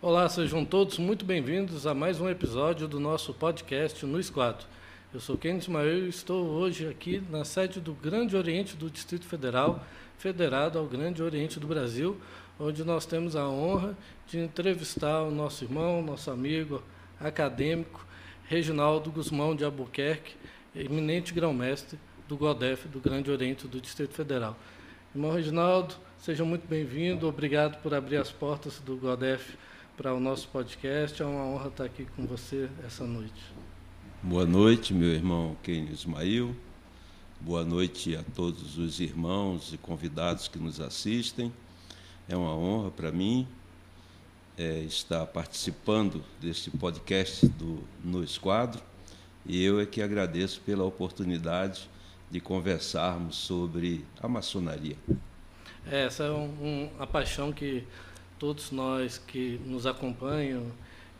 Olá, sejam todos muito bem-vindos a mais um episódio do nosso podcast No Esquadro. Eu sou Ken Ismael e estou hoje aqui na sede do Grande Oriente do Distrito Federal, federado ao Grande Oriente do Brasil, onde nós temos a honra de entrevistar o nosso irmão, nosso amigo acadêmico, Reginaldo Guzmão de Albuquerque, eminente grão-mestre do GODEF, do Grande Oriente do Distrito Federal. Irmão Reginaldo, seja muito bem-vindo, obrigado por abrir as portas do GODEF para o nosso podcast. É uma honra estar aqui com você essa noite. Boa noite, meu irmão Kenio Ismail. Boa noite a todos os irmãos e convidados que nos assistem. É uma honra para mim é, estar participando deste podcast do No Esquadro e eu é que agradeço pela oportunidade de conversarmos sobre a maçonaria. É, essa é um, um, a paixão que todos nós que nos acompanham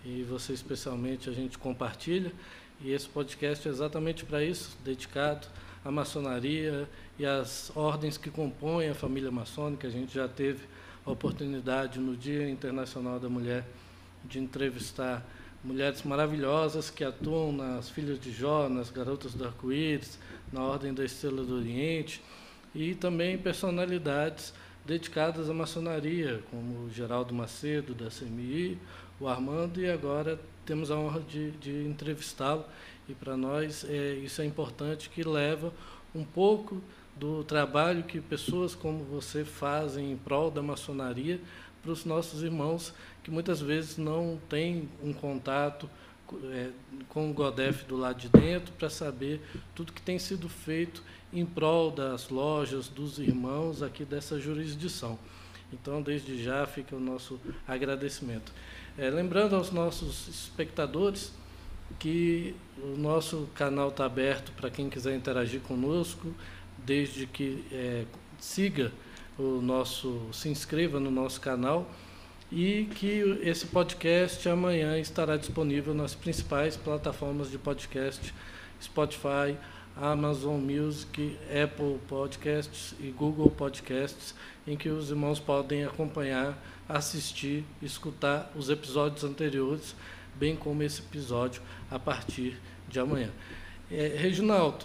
e você especialmente a gente compartilha. E esse podcast é exatamente para isso, dedicado à maçonaria e às ordens que compõem a família maçônica. A gente já teve a oportunidade no Dia Internacional da Mulher de entrevistar mulheres maravilhosas que atuam nas Filhas de Jó, nas Garotas do Arco-Íris, na Ordem da Estrela do Oriente e também personalidades dedicadas à maçonaria, como o Geraldo Macedo, da CMI, o Armando, e agora temos a honra de, de entrevistá-lo. E para nós é, isso é importante, que leva um pouco do trabalho que pessoas como você fazem em prol da maçonaria para os nossos irmãos que muitas vezes não têm um contato é, com o GODEF do lado de dentro para saber tudo que tem sido feito em prol das lojas, dos irmãos aqui dessa jurisdição. Então, desde já fica o nosso agradecimento. É, lembrando aos nossos espectadores que o nosso canal está aberto para quem quiser interagir conosco, desde que é, siga o nosso, se inscreva no nosso canal e que esse podcast amanhã estará disponível nas principais plataformas de podcast, Spotify, Amazon Music, Apple Podcasts e Google Podcasts, em que os irmãos podem acompanhar, assistir, escutar os episódios anteriores, bem como esse episódio a partir de amanhã. É, Reginaldo,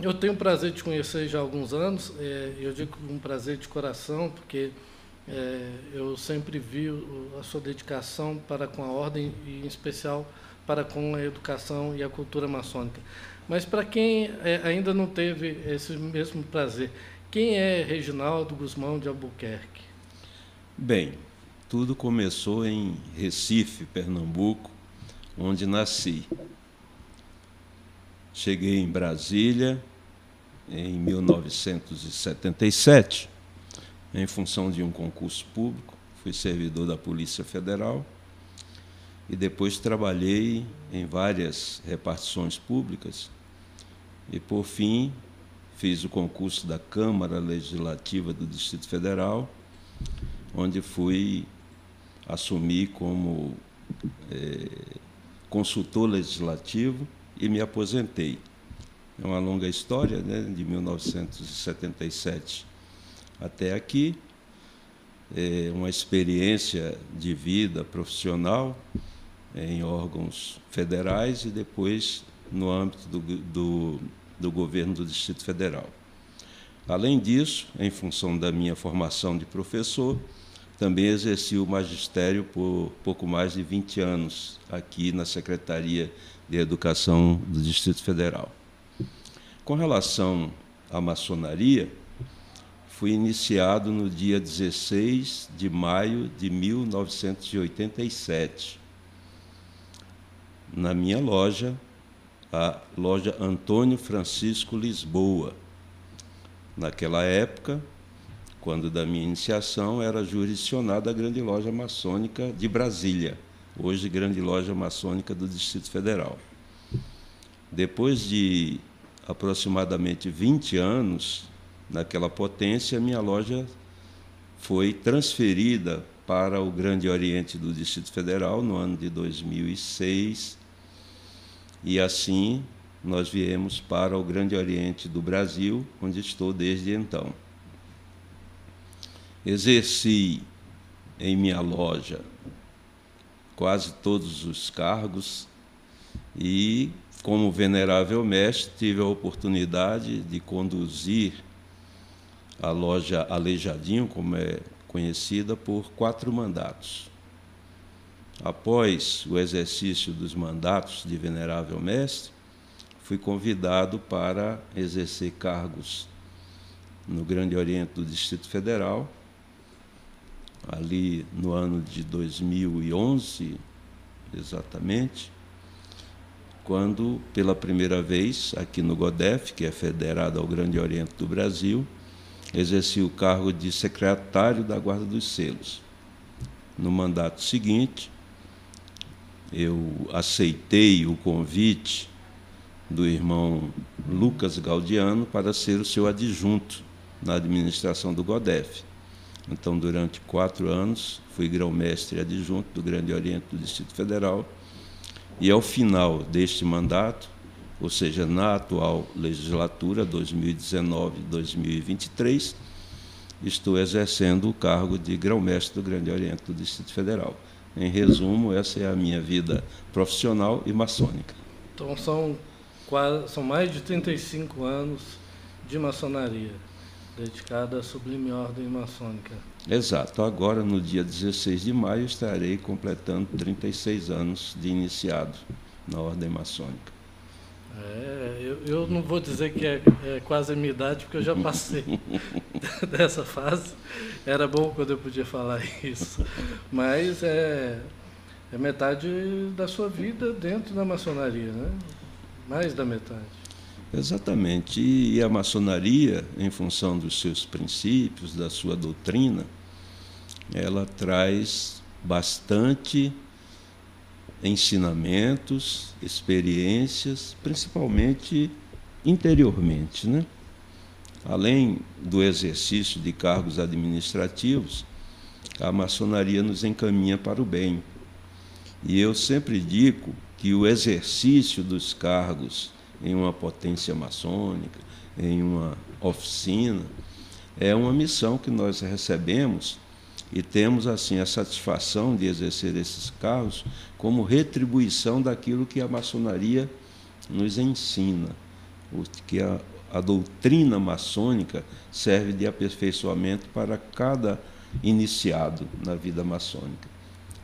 eu tenho o prazer de conhecer já há alguns anos, é, eu digo um prazer de coração, porque é, eu sempre vi a sua dedicação para com a ordem e, em especial, para com a educação e a cultura maçônica. Mas para quem é, ainda não teve esse mesmo prazer, quem é Reginaldo Guzmão de Albuquerque? Bem, tudo começou em Recife, Pernambuco, onde nasci. Cheguei em Brasília em 1977 em função de um concurso público, fui servidor da Polícia Federal e depois trabalhei em várias repartições públicas e, por fim, fiz o concurso da Câmara Legislativa do Distrito Federal, onde fui assumir como é, consultor legislativo e me aposentei. É uma longa história, né, de 1977 até aqui, é uma experiência de vida profissional em órgãos federais e depois no âmbito do, do, do governo do Distrito Federal. Além disso, em função da minha formação de professor, também exerci o magistério por pouco mais de 20 anos aqui na Secretaria de Educação do Distrito Federal. Com relação à maçonaria, fui iniciado no dia 16 de maio de 1987, na minha loja, a loja Antônio Francisco Lisboa. Naquela época, quando da minha iniciação, era jurisdicionada a Grande Loja Maçônica de Brasília, hoje Grande Loja Maçônica do Distrito Federal. Depois de aproximadamente 20 anos naquela potência, minha loja foi transferida para o Grande Oriente do Distrito Federal no ano de 2006 e assim nós viemos para o Grande Oriente do Brasil, onde estou desde então. Exerci em minha loja quase todos os cargos e, como venerável mestre, tive a oportunidade de conduzir a loja Aleijadinho, como é conhecida, por quatro mandatos. Após o exercício dos mandatos de venerável mestre, fui convidado para exercer cargos no Grande Oriente do Distrito Federal, ali no ano de 2011, exatamente, quando, pela primeira vez, aqui no GODEF, que é federado ao Grande Oriente do Brasil, exerci o cargo de secretário da Guarda dos Selos. No mandato seguinte, eu aceitei o convite do irmão Lucas Gaudiano para ser o seu adjunto na administração do GODEF. Então, durante quatro anos, fui grão-mestre adjunto do Grande Oriente do Distrito Federal. E ao final deste mandato, ou seja, na atual legislatura 2019-2023, estou exercendo o cargo de grão-mestre do Grande Oriente do Distrito Federal. Em resumo, essa é a minha vida profissional e maçônica. Então são, quase, são mais de 35 anos de maçonaria dedicada à sublime ordem maçônica. Exato. Agora, no dia 16 de maio, estarei completando 36 anos de iniciado na ordem maçônica. É, eu, eu não vou dizer que é, é, quase a minha idade, porque eu já passei dessa fase. Era bom quando eu podia falar isso. Mas é, é metade da sua vida dentro da maçonaria, né? Mais da metade. Exatamente. E a maçonaria, em função dos seus princípios, da sua doutrina, ela traz bastante ensinamentos, experiências, principalmente interiormente, né? Além do exercício de cargos administrativos, a maçonaria nos encaminha para o bem. E eu sempre digo que o exercício dos cargos em uma potência maçônica, em uma oficina. É uma missão que nós recebemos e temos assim a satisfação de exercer esses cargos como retribuição daquilo que a maçonaria nos ensina, que a, a doutrina maçônica serve de aperfeiçoamento para cada iniciado na vida maçônica.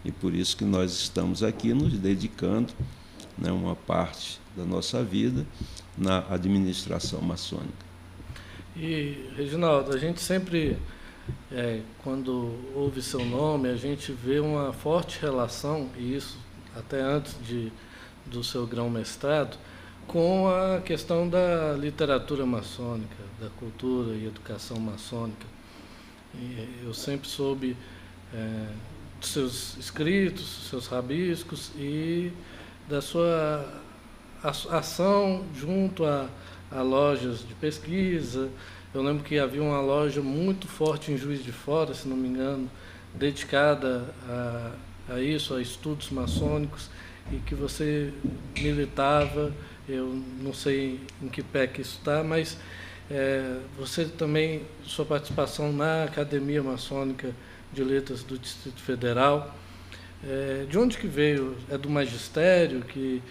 E por isso que nós estamos aqui nos dedicando né, uma parte da nossa vida na administração maçônica. E, Reginaldo, a gente sempre, é, quando ouve seu nome, a gente vê uma forte relação, e isso até antes de, do seu grão-mestrado, com a questão da literatura maçônica, da cultura e educação maçônica. E eu sempre soube é, dos seus escritos, seus rabiscos e da sua ação junto a, a lojas de pesquisa. Eu lembro que havia uma loja muito forte em Juiz de Fora, se não me engano, dedicada a, a isso, a estudos maçônicos, e que você militava. Eu não sei em que pé que isso está, mas é, você também, sua participação na Academia Maçônica de Letras do Distrito Federal, é, de onde que veio? É do magistério que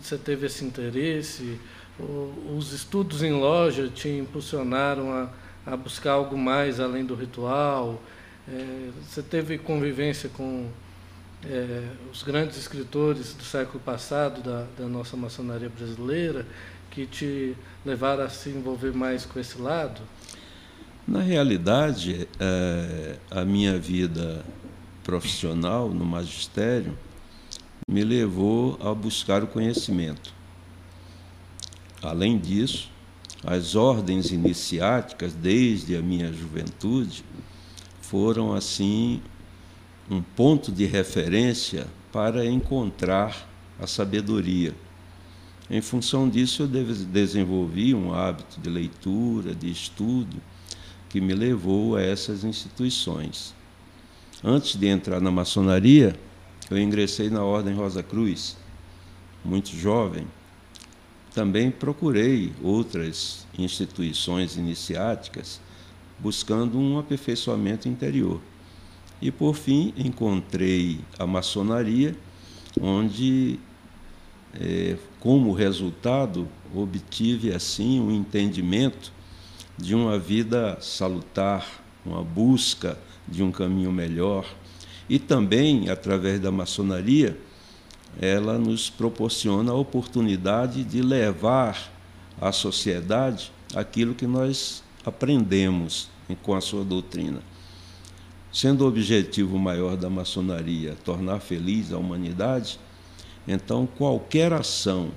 você teve esse interesse? Os estudos em loja te impulsionaram a, a buscar algo mais além do ritual? É, você teve convivência com é, os grandes escritores do século passado da, da, nossa maçonaria brasileira que te levaram a se envolver mais com esse lado? Na realidade, é, a minha vida profissional no magistério me levou a buscar o conhecimento. Além disso, as ordens iniciáticas, desde a minha juventude, foram assim um ponto de referência para encontrar a sabedoria. Em função disso, eu desenvolvi um hábito de leitura, de estudo, que me levou a essas instituições. Antes de entrar na maçonaria, eu ingressei na Ordem Rosa Cruz, muito jovem. Também procurei outras instituições iniciáticas buscando um aperfeiçoamento interior. E por fim encontrei a maçonaria, onde, é, como resultado, obtive assim um entendimento de uma vida salutar, uma busca de um caminho melhor. E também, através da maçonaria, ela nos proporciona a oportunidade de levar à sociedade aquilo que nós aprendemos com a sua doutrina. Sendo o objetivo maior da maçonaria tornar feliz a humanidade, então qualquer ação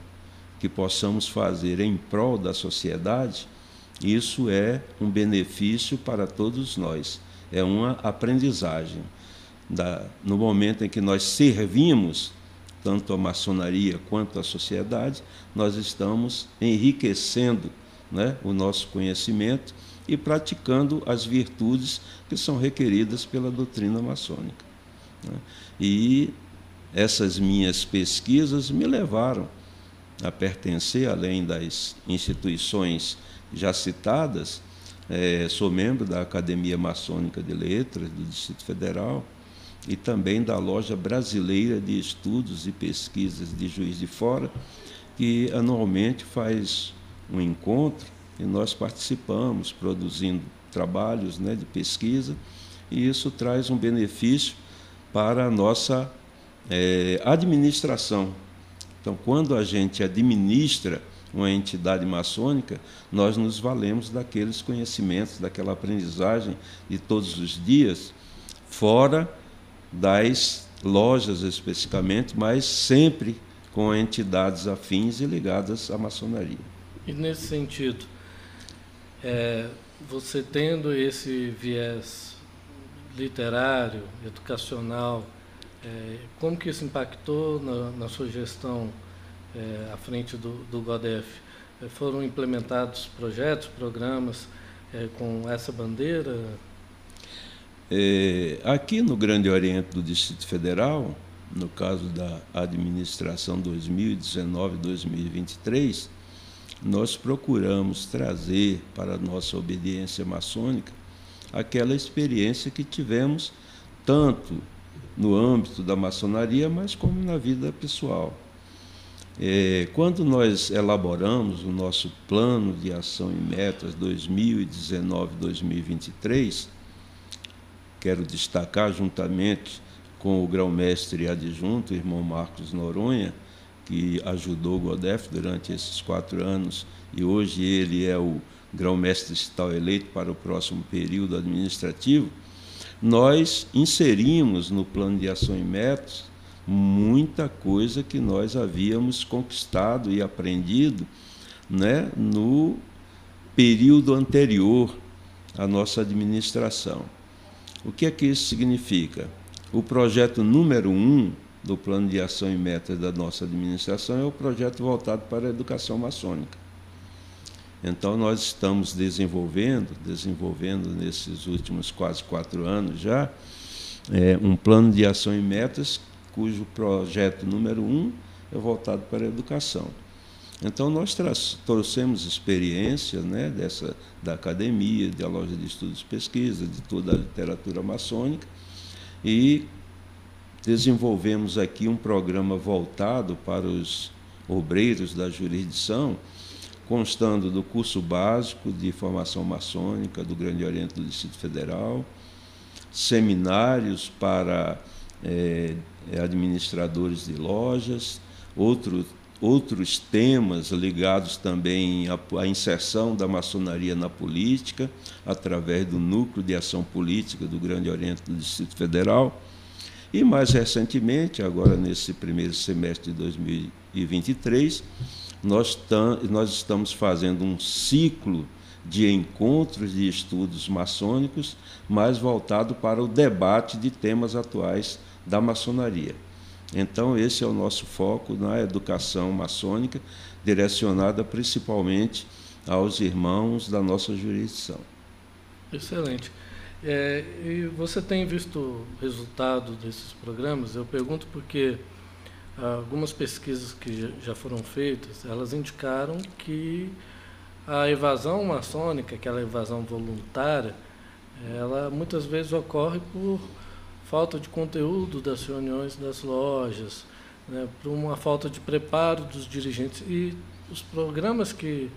que possamos fazer em prol da sociedade, isso é um benefício para todos nós, é uma aprendizagem. No momento em que nós servimos tanto a maçonaria quanto a sociedade, nós estamos enriquecendo né, o nosso conhecimento e praticando as virtudes que são requeridas pela doutrina maçônica. Né? E essas minhas pesquisas me levaram a pertencer, além das instituições já citadas, é, sou membro da Academia Maçônica de Letras do Distrito Federal e também da Loja Brasileira de Estudos e Pesquisas de Juiz de Fora, que anualmente faz um encontro e nós participamos, produzindo trabalhos né, de pesquisa, e isso traz um benefício para a nossa é, administração. Então, quando a gente administra uma entidade maçônica, nós nos valemos daqueles conhecimentos, daquela aprendizagem de todos os dias, fora das lojas especificamente, mas sempre com entidades afins e ligadas à maçonaria. E nesse sentido, é, você tendo esse viés literário, educacional, é, como que isso impactou na, na sua gestão é, à frente do, do GODEF? É, foram implementados projetos, programas é, com essa bandeira? É, aqui no Grande Oriente do Distrito Federal, no caso da administração 2019-2023, nós procuramos trazer para a nossa obediência maçônica aquela experiência que tivemos tanto no âmbito da maçonaria, mas como na vida pessoal. É, quando nós elaboramos o nosso plano de ação e metas 2019-2023, quero destacar juntamente com o grão-mestre adjunto, irmão Marcos Noronha, que ajudou o Godef durante esses quatro anos e hoje ele é o grão-mestre estatal eleito para o próximo período administrativo, nós inserimos no plano de ação e métodos muita coisa que nós havíamos conquistado e aprendido né, no período anterior à nossa administração. O que é que isso significa? O projeto número um do plano de ação e metas da nossa administração é o projeto voltado para a educação maçônica. Então, nós estamos desenvolvendo, desenvolvendo nesses últimos quase quatro anos já, é, um plano de ação e metas, cujo projeto número um é voltado para a educação. Então, nós trouxemos experiência né, dessa, da academia, da loja de estudos e pesquisa, de toda a literatura maçônica, e desenvolvemos aqui um programa voltado para os obreiros da jurisdição, constando do curso básico de formação maçônica do Grande Oriente do Distrito Federal, seminários para é, administradores de lojas, outro, outros temas ligados também à, à inserção da maçonaria na política, através do Núcleo de Ação Política do Grande Oriente do Distrito Federal. E mais recentemente, agora nesse primeiro semestre de 2023, nós, nós estamos fazendo um ciclo de encontros de estudos maçônicos, mais voltado para o debate de temas atuais da maçonaria. Então, esse é o nosso foco na educação maçônica, direcionada principalmente aos irmãos da nossa jurisdição. Excelente. É, e você tem visto o resultado desses programas? Eu pergunto porque algumas pesquisas que já foram feitas, elas indicaram que a evasão maçônica, aquela evasão voluntária, ela muitas vezes ocorre por falta de conteúdo das reuniões das lojas, né, por uma falta de preparo dos dirigentes. E os programas que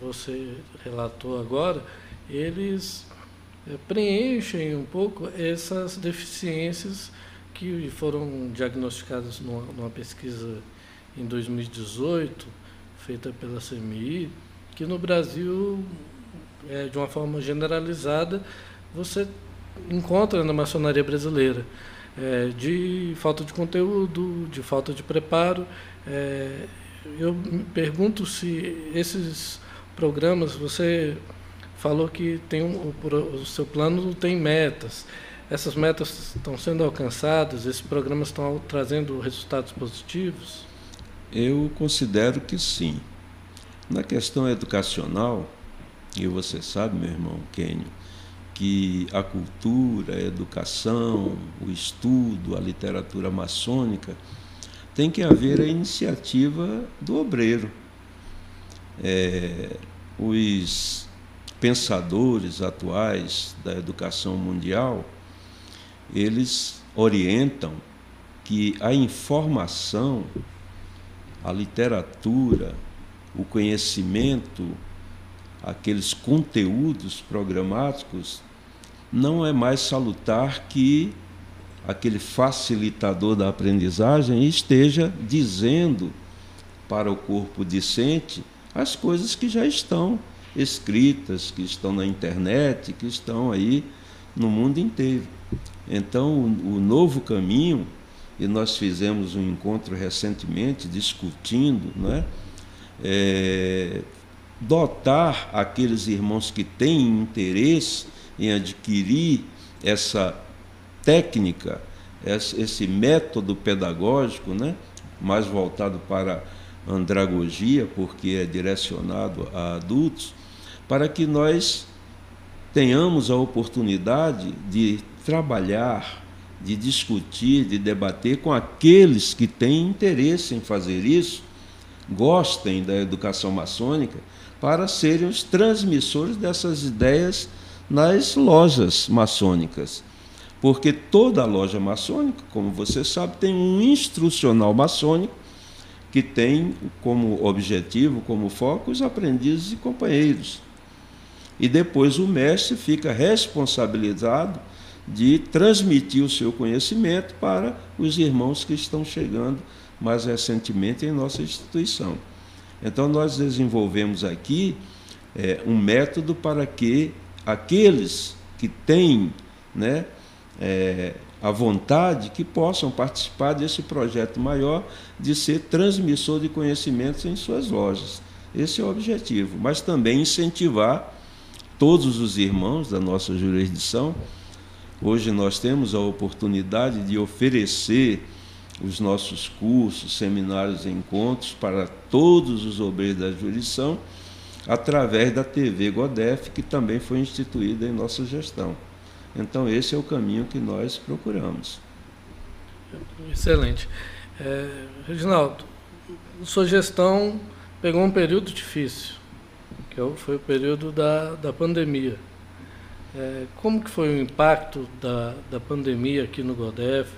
você relatou agora, eles é, preenchem um pouco essas deficiências que foram diagnosticadas numa, numa pesquisa em 2018, feita pela CMI, que no Brasil, é, de uma forma generalizada, você encontra na maçonaria brasileira. É, de falta de conteúdo, de falta de preparo. É, eu me pergunto se esses programas, você falou que tem um, o, o seu plano tem metas. Essas metas estão sendo alcançadas? Esses programas estão trazendo resultados positivos? Eu considero que sim. Na questão educacional, e você sabe, meu irmão Kênio, que a cultura, a educação, o estudo, a literatura maçônica, tem que haver a iniciativa do obreiro. É, os pensadores atuais da educação mundial, eles orientam que a informação, a literatura, o conhecimento, aqueles conteúdos programáticos não é mais salutar que aquele facilitador da aprendizagem esteja dizendo para o corpo discente as coisas que já estão escritas, que estão na internet, que estão aí no mundo inteiro. Então, o, novo caminho, e nós fizemos um encontro recentemente discutindo, não é? é dotar aqueles irmãos que têm interesse em adquirir essa técnica, esse método pedagógico, né, mais voltado para andragogia, porque é direcionado a adultos, para que nós tenhamos a oportunidade de trabalhar, de discutir, de debater com aqueles que têm interesse em fazer isso, gostem da educação maçônica, para serem os transmissores dessas ideias nas lojas maçônicas. Porque toda loja maçônica, como você sabe, tem um instrucional maçônico que tem como objetivo, como foco, os aprendizes e companheiros. E depois o mestre fica responsabilizado de transmitir o seu conhecimento para os irmãos que estão chegando mais recentemente em nossa instituição. Então, nós desenvolvemos aqui é, um método para que aqueles que têm né, é, a vontade que possam participar desse projeto maior de ser transmissor de conhecimentos em suas lojas. Esse é o objetivo, mas também incentivar todos os irmãos da nossa jurisdição. Hoje nós temos a oportunidade de oferecer os nossos cursos, seminários encontros para todos os obreiros da jurisdição através da TV Godef, que também foi instituída em nossa gestão. Então, esse é o caminho que nós procuramos. Excelente. É, Reginaldo, sua gestão pegou um período difícil, que é foi o período da, da pandemia. É, como que foi o impacto da, da pandemia aqui no Godef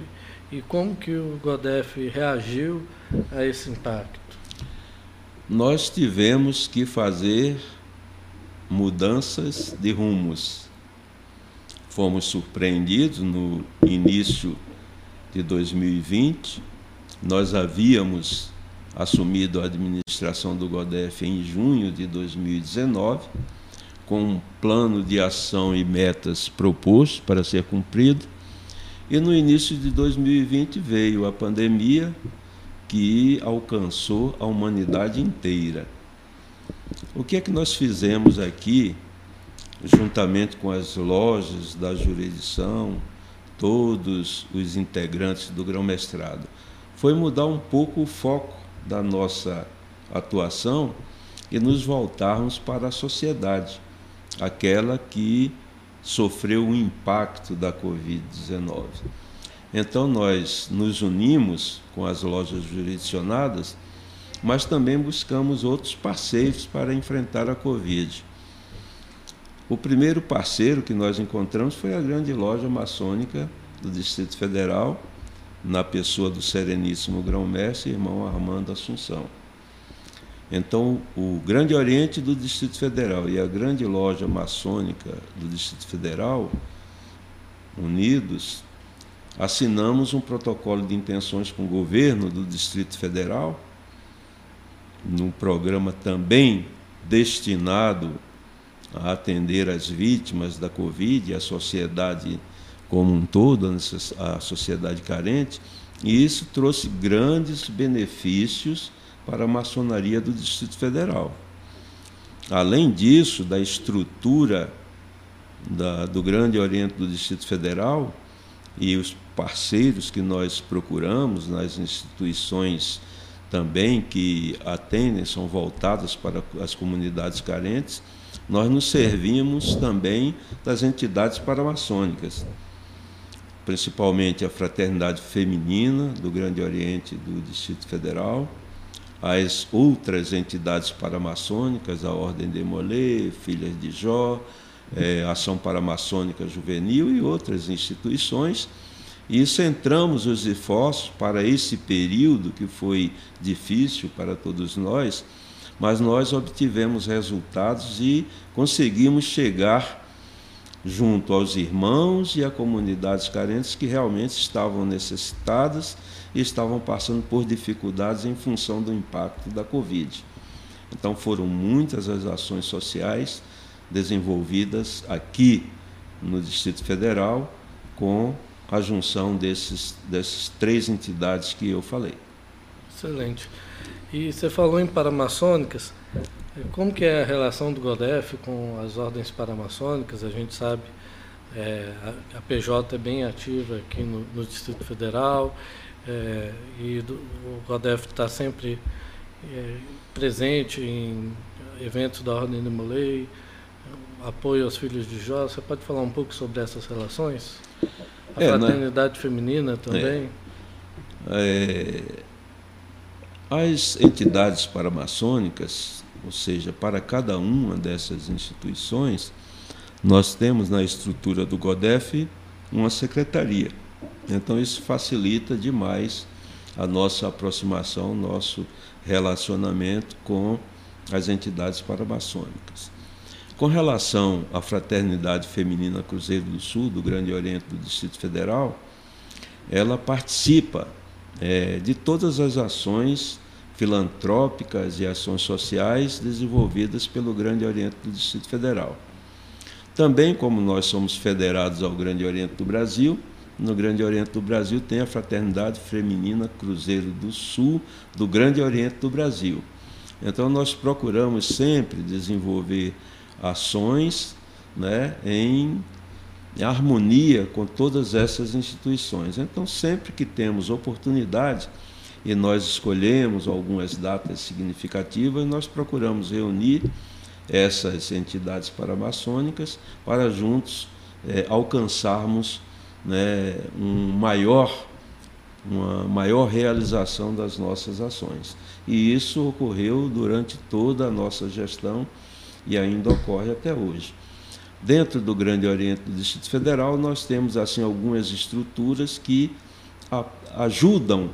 e como que o Godef reagiu a esse impacto? Nós tivemos que fazer mudanças de rumos. Fomos surpreendidos no início de 2020. Nós havíamos assumido a administração do GODEF em junho de 2019, com um plano de ação e metas proposto para ser cumprido e no início de 2020 veio a pandemia que alcançou a humanidade inteira. O que é que nós fizemos aqui, juntamente com as lojas da jurisdição, todos os integrantes do grão-mestrado? Foi mudar um pouco o foco da nossa atuação e nos voltarmos para a sociedade, aquela que sofreu o impacto da Covid-19. Então, nós nos unimos com as lojas jurisdicionadas, mas também buscamos outros parceiros para enfrentar a Covid. O primeiro parceiro que nós encontramos foi a grande loja maçônica do Distrito Federal, na pessoa do Sereníssimo Grão-Mestre, irmão Armando Assunção. Então, o Grande Oriente do Distrito Federal e a Grande Loja Maçônica do Distrito Federal, unidos, assinamos um protocolo de intenções com o governo do Distrito Federal, num programa também destinado a atender as vítimas da Covid e a sociedade como um todo, a sociedade carente, e isso trouxe grandes benefícios para a maçonaria do Distrito Federal. Além disso, da estrutura da, do Grande Oriente do Distrito Federal e os parceiros que nós procuramos nas instituições também que atendem, são voltadas para as comunidades carentes, nós nos servimos também das entidades paramaçônicas, principalmente a Fraternidade Feminina do Grande Oriente do Distrito Federal, as outras entidades paramaçônicas, a Ordem de Molê, Filhas de Jó, é, Ação Paramaçônica Juvenil e outras instituições. E centramos os esforços para esse período que foi difícil para todos nós, mas nós obtivemos resultados e conseguimos chegar junto aos irmãos e a comunidades carentes que realmente estavam necessitadas e estavam passando por dificuldades em função do impacto da Covid. Então foram muitas as ações sociais desenvolvidas aqui no Distrito Federal com a junção desses, dessas três entidades que eu falei. Excelente. E você falou em paramaçônicas. Como que é a relação do GODEF com as ordens paramaçônicas? A gente sabe é, a, a, PJ é bem ativa aqui no, no Distrito Federal é, e do, o GODEF está sempre é, presente em eventos da Ordem de Molei, apoio aos filhos de Jó. Você pode falar um pouco sobre essas relações? A é, né? fraternidade né? feminina também? É, as entidades paramaçônicas, ou seja, para cada uma dessas instituições, nós temos na estrutura do GODEF uma secretaria então isso facilita demais a nossa aproximação, nosso relacionamento com as entidades paramaçônicas. Com relação à Fraternidade Feminina Cruzeiro do Sul, do Grande Oriente do Distrito Federal, ela participa é, de todas as ações filantrópicas e ações sociais desenvolvidas pelo Grande Oriente do Distrito Federal. Também, como nós somos federados ao Grande Oriente do Brasil, no Grande Oriente do Brasil tem a Fraternidade Feminina Cruzeiro do Sul do Grande Oriente do Brasil. Então nós procuramos sempre desenvolver ações né, em, harmonia com todas essas instituições. Então sempre que temos oportunidade e nós escolhemos algumas datas significativas, nós procuramos reunir essas entidades paramaçônicas para juntos é, alcançarmos né, um maior, uma maior realização das nossas ações. E isso ocorreu durante toda a nossa gestão e ainda ocorre até hoje. Dentro do Grande Oriente do Distrito Federal, nós temos assim algumas estruturas que a, ajudam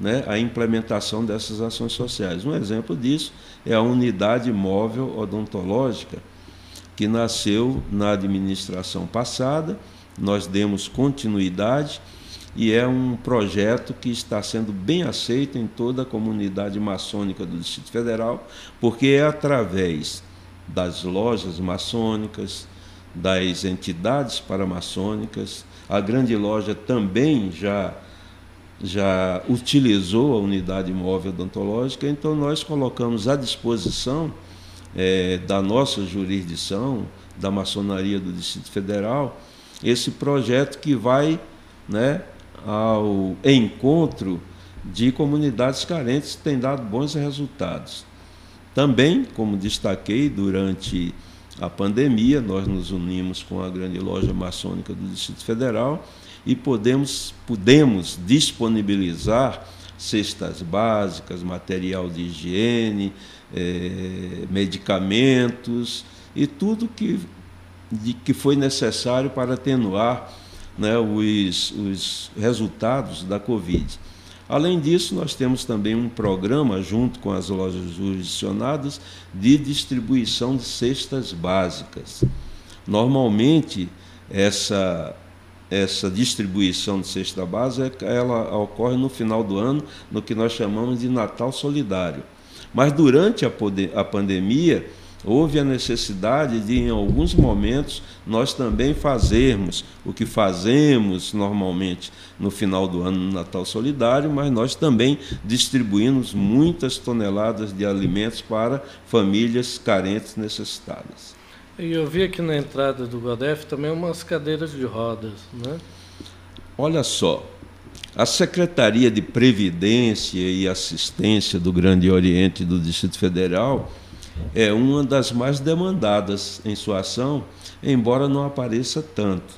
né, a implementação dessas ações sociais. Um exemplo disso é a unidade móvel odontológica, que nasceu na administração passada nós demos continuidade e é um projeto que está sendo bem aceito em toda a comunidade maçônica do Distrito Federal, porque é através das lojas maçônicas, das entidades paramaçônicas, a grande loja também já já utilizou a unidade móvel odontológica, então nós colocamos à disposição é, da nossa jurisdição, da maçonaria do Distrito Federal, esse projeto que vai né, ao encontro de comunidades carentes tem dado bons resultados. Também, como destaquei, durante a pandemia, nós nos unimos com a grande loja maçônica do Distrito Federal e podemos, podemos disponibilizar cestas básicas, material de higiene, eh, medicamentos e tudo que de que foi necessário para atenuar né, os, os resultados da Covid. Além disso, nós temos também um programa, junto com as lojas jurisdicionadas, de distribuição de cestas básicas. Normalmente, essa, essa distribuição de cesta básica ela ocorre no final do ano, no que nós chamamos de Natal Solidário. Mas durante a, a pandemia, houve a necessidade de, em alguns momentos, nós também fazermos o que fazemos normalmente no final do ano no Natal Solidário, mas nós também distribuímos muitas toneladas de alimentos para famílias carentes necessitadas. E eu vi aqui na entrada do Godef também umas cadeiras de rodas, né? Olha só, a Secretaria de Previdência e Assistência do Grande Oriente do Distrito Federal é uma das mais demandadas em sua ação, embora não apareça tanto.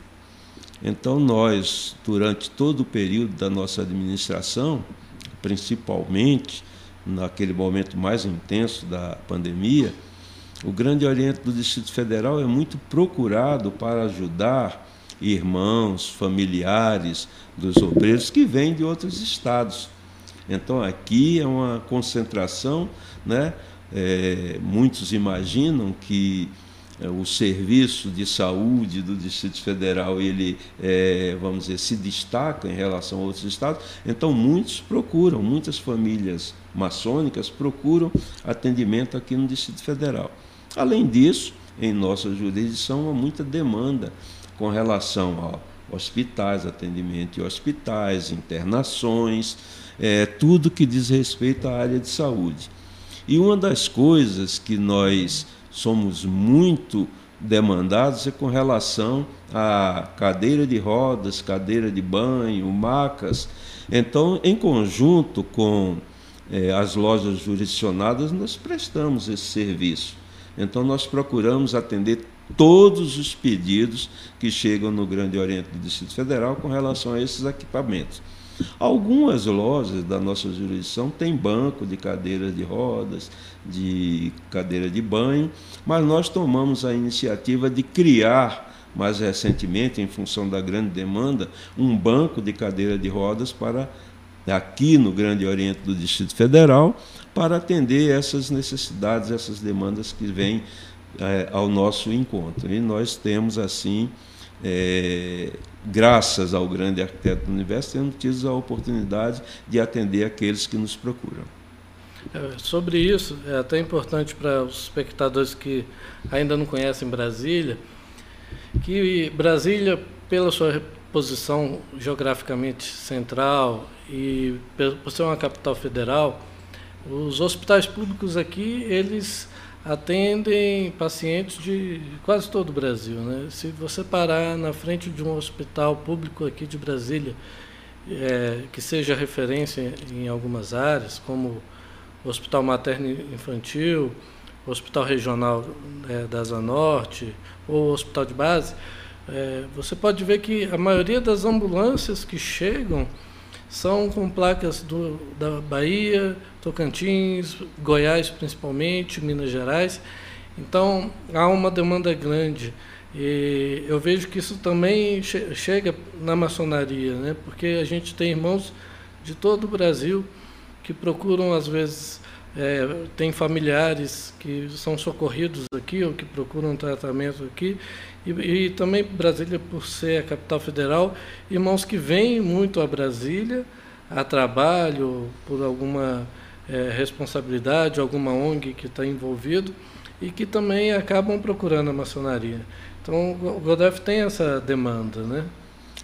Então, nós, durante todo o período da nossa administração, principalmente naquele momento mais intenso da pandemia, o Grande Oriente do Distrito Federal é muito procurado para ajudar irmãos, familiares dos obreiros que vêm de outros estados. Então aqui é uma concentração, né? É, muitos imaginam que é, o serviço de saúde do Distrito Federal ele é, vamos dizer se destaca em relação a outros estados. Então muitos procuram muitas famílias maçônicas procuram atendimento aqui no Distrito Federal. Além disso em nossa jurisdição há muita demanda com relação a hospitais atendimento em hospitais internações é, tudo que diz respeito à área de saúde e uma das coisas que nós somos muito demandados é com relação à cadeira de rodas, cadeira de banho, macas. Então, em conjunto com eh, as lojas jurisdicionadas, nós prestamos esse serviço. Então, nós procuramos atender todos os pedidos que chegam no Grande Oriente do Distrito Federal com relação a esses equipamentos. Algumas lojas da nossa jurisdição têm banco de cadeiras de rodas, de cadeira de banho, mas nós tomamos a iniciativa de criar mais recentemente, em função da grande demanda, um banco de cadeira de rodas para aqui no Grande Oriente do Distrito Federal, para atender essas necessidades, essas demandas que vêm é, ao nosso encontro. E nós temos assim é, graças ao grande arquiteto do universo, temos tido a oportunidade de atender aqueles que nos procuram. É, sobre isso, é até importante para os espectadores que ainda não conhecem Brasília, que Brasília, pela sua posição geograficamente central e por ser uma capital federal, os hospitais públicos aqui, eles atendem pacientes de quase todo o Brasil. Né? Se você parar na frente de um hospital público aqui de Brasília, é, que seja referência em algumas áreas, como o Hospital Materno Infantil, o Hospital Regional é, da Zanorte ou o Hospital de Base, é, você pode ver que a maioria das ambulâncias que chegam são com placas do, da Bahia, Tocantins, Goiás principalmente, Minas Gerais. Então há uma demanda grande. E eu vejo que isso também che chega na maçonaria, né? porque a gente tem irmãos de todo o Brasil que procuram, às vezes, é, tem familiares que são socorridos aqui ou que procuram tratamento aqui. E, e também Brasília, por ser a capital federal, irmãos que vêm muito a Brasília a trabalho, por alguma é, responsabilidade, alguma ONG que está envolvido e que também acabam procurando a maçonaria. Então o Godef tem essa demanda, né?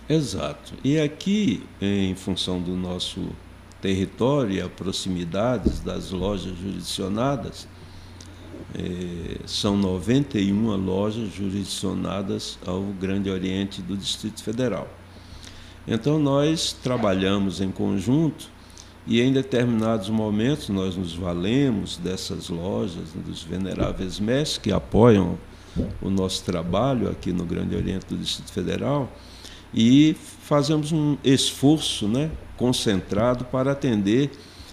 Exato. E aqui, em função do nosso território e a proximidades das lojas jurisdicionadas, é, são 91 lojas jurisdicionadas ao Grande Oriente do Distrito Federal. Então nós trabalhamos em conjunto e em determinados momentos nós nos valemos dessas lojas, dos veneráveis mestres que apoiam o nosso trabalho aqui no Grande Oriente do Distrito Federal e fazemos um esforço né, concentrado para atender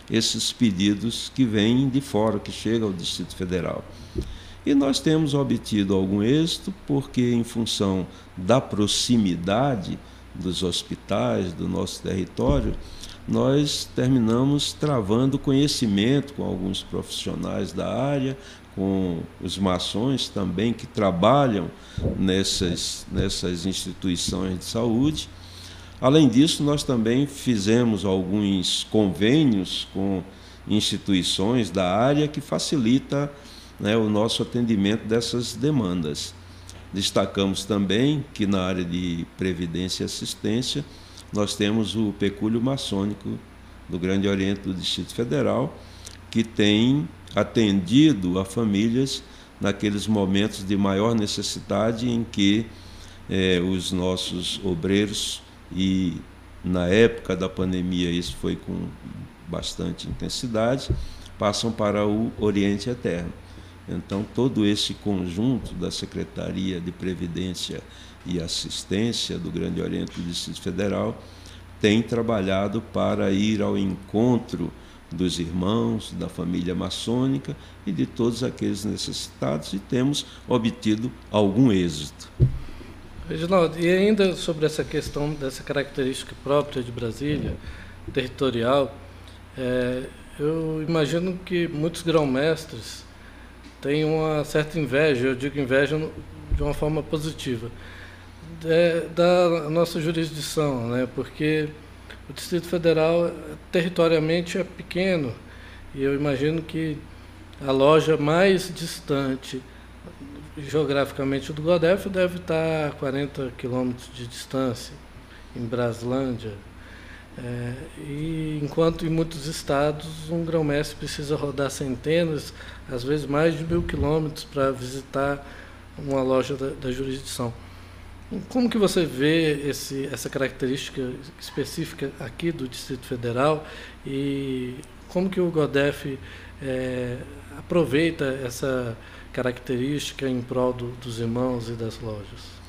esses pedidos que vêm de fora, que chegam ao Distrito Federal. E nós temos obtido algum êxito, porque, em função da proximidade, dos hospitais do nosso território, nós terminamos travando conhecimento com alguns profissionais da área, com os maçons também que trabalham nessas, nessas instituições de saúde. Além disso, nós também fizemos alguns convênios com instituições da área que facilita né, o nosso atendimento dessas demandas. Destacamos também que na área de previdência e assistência nós temos o pecúlio maçônico do Grande Oriente do Distrito Federal, que tem atendido a famílias naqueles momentos de maior necessidade em que eh, os nossos obreiros, e na época da pandemia isso foi com bastante intensidade, passam para o Oriente Eterno. Então, todo esse conjunto da Secretaria de Previdência e Assistência do Grande Oriente do Distrito Federal tem trabalhado para ir ao encontro dos irmãos, da família maçônica e de todos aqueles necessitados e temos obtido algum êxito. Reginaldo, e ainda sobre essa questão dessa característica própria de Brasília, territorial, é, eu imagino que muitos grão-mestres têm uma certa inveja, eu digo inveja de uma forma positiva, é, da nossa jurisdição, né? porque o Distrito Federal territorialmente é pequeno e eu imagino que a loja mais distante geograficamente do Godef deve estar a 40 quilômetros de distância, em Braslândia. É, e enquanto em muitos estados um grão-mestre precisa rodar centenas, às vezes mais de mil quilômetros para visitar uma loja da, da jurisdição. Como que você vê esse, essa característica específica aqui do Distrito Federal e como que o GODEF é, aproveita essa característica em prol do, dos irmãos e das lojas?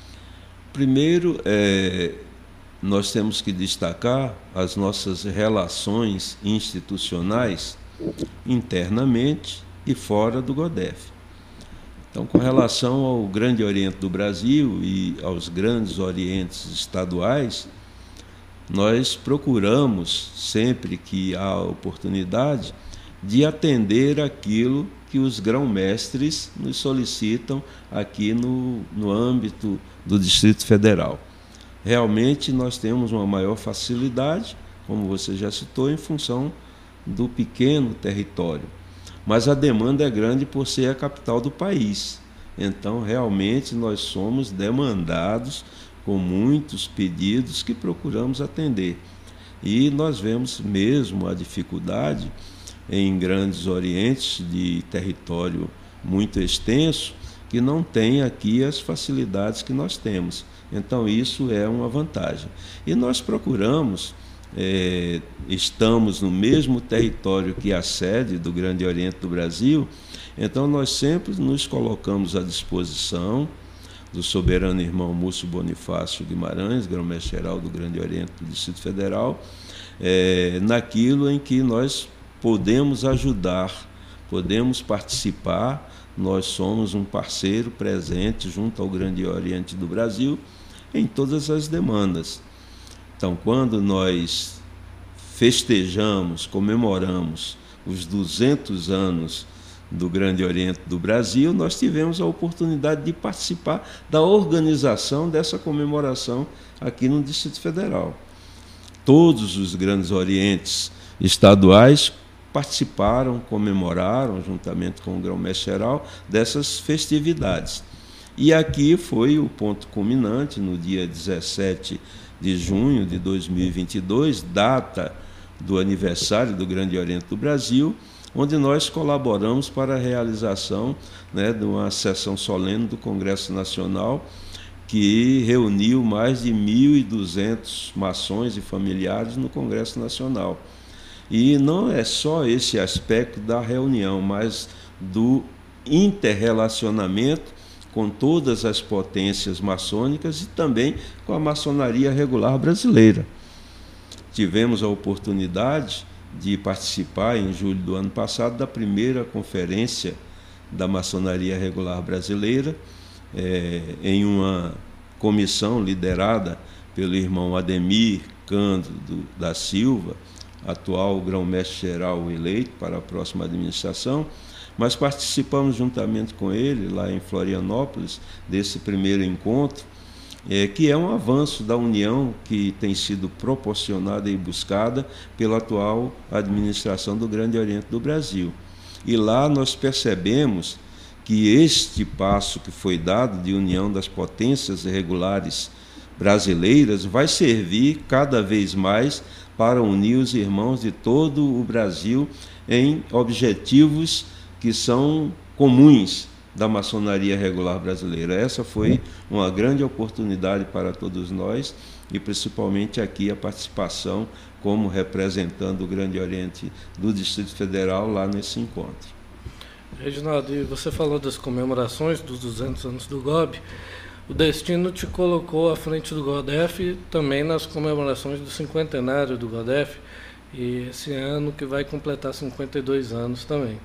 Primeiro, é, nós temos que destacar as nossas relações institucionais internamente e fora do GODEF. Então, com relação ao Grande Oriente do Brasil e aos grandes orientes estaduais, nós procuramos, sempre que há oportunidade, de atender aquilo que os grão-mestres nos solicitam aqui no, no âmbito do Distrito Federal. Realmente nós temos uma maior facilidade, como você já citou, em função do pequeno território mas a demanda é grande por ser a capital do país. Então, realmente, nós somos demandados com muitos pedidos que procuramos atender. E nós vemos mesmo a dificuldade em grandes orientes de território muito extenso que não tem aqui as facilidades que nós temos. Então, isso é uma vantagem. E nós procuramos é, estamos no mesmo território que a sede do Grande Oriente do Brasil, então nós sempre nos colocamos à disposição do soberano irmão Múcio Bonifácio Guimarães, grão-mestre-geral do Grande Oriente do Distrito Federal, é, naquilo em que nós podemos ajudar, podemos participar, nós somos um parceiro presente junto ao Grande Oriente do Brasil em todas as demandas. Então, quando nós festejamos, comemoramos os 200 anos do Grande Oriente do Brasil, nós tivemos a oportunidade de participar da organização dessa comemoração aqui no Distrito Federal. Todos os grandes orientes estaduais participaram, comemoraram, juntamente com o grão-mestre geral, dessas festividades. E aqui foi o ponto culminante, no dia 17 de junho de 2022, data do aniversário do Grande Oriente do Brasil, onde nós colaboramos para a realização né, de uma sessão solene do Congresso Nacional que reuniu mais de 1.200 maçons e familiares no Congresso Nacional. E não é só esse aspecto da reunião, mas do interrelacionamento com todas as potências maçônicas e também com a maçonaria regular brasileira. Tivemos a oportunidade de participar, em julho do ano passado, da primeira conferência da maçonaria regular brasileira, é, em uma comissão liderada pelo irmão Ademir Cândido da Silva, atual grão-mestre-geral eleito para a próxima administração, mas participamos juntamente com ele, lá em Florianópolis, desse primeiro encontro, é, que é um avanço da união que tem sido proporcionada e buscada pela atual administração do Grande Oriente do Brasil. E lá nós percebemos que este passo que foi dado de união das potências regulares brasileiras vai servir cada vez mais para unir os irmãos de todo o Brasil em objetivos que são comuns da maçonaria regular brasileira. Essa foi uma grande oportunidade para todos nós e principalmente aqui a participação como representando o Grande Oriente do Distrito Federal lá nesse encontro. Reginaldo, e você falou das comemorações dos 200 anos do GOB. O destino te colocou à frente do GODEF também nas comemorações do cinquentenário do GODEF, e esse ano que vai completar 52 anos também.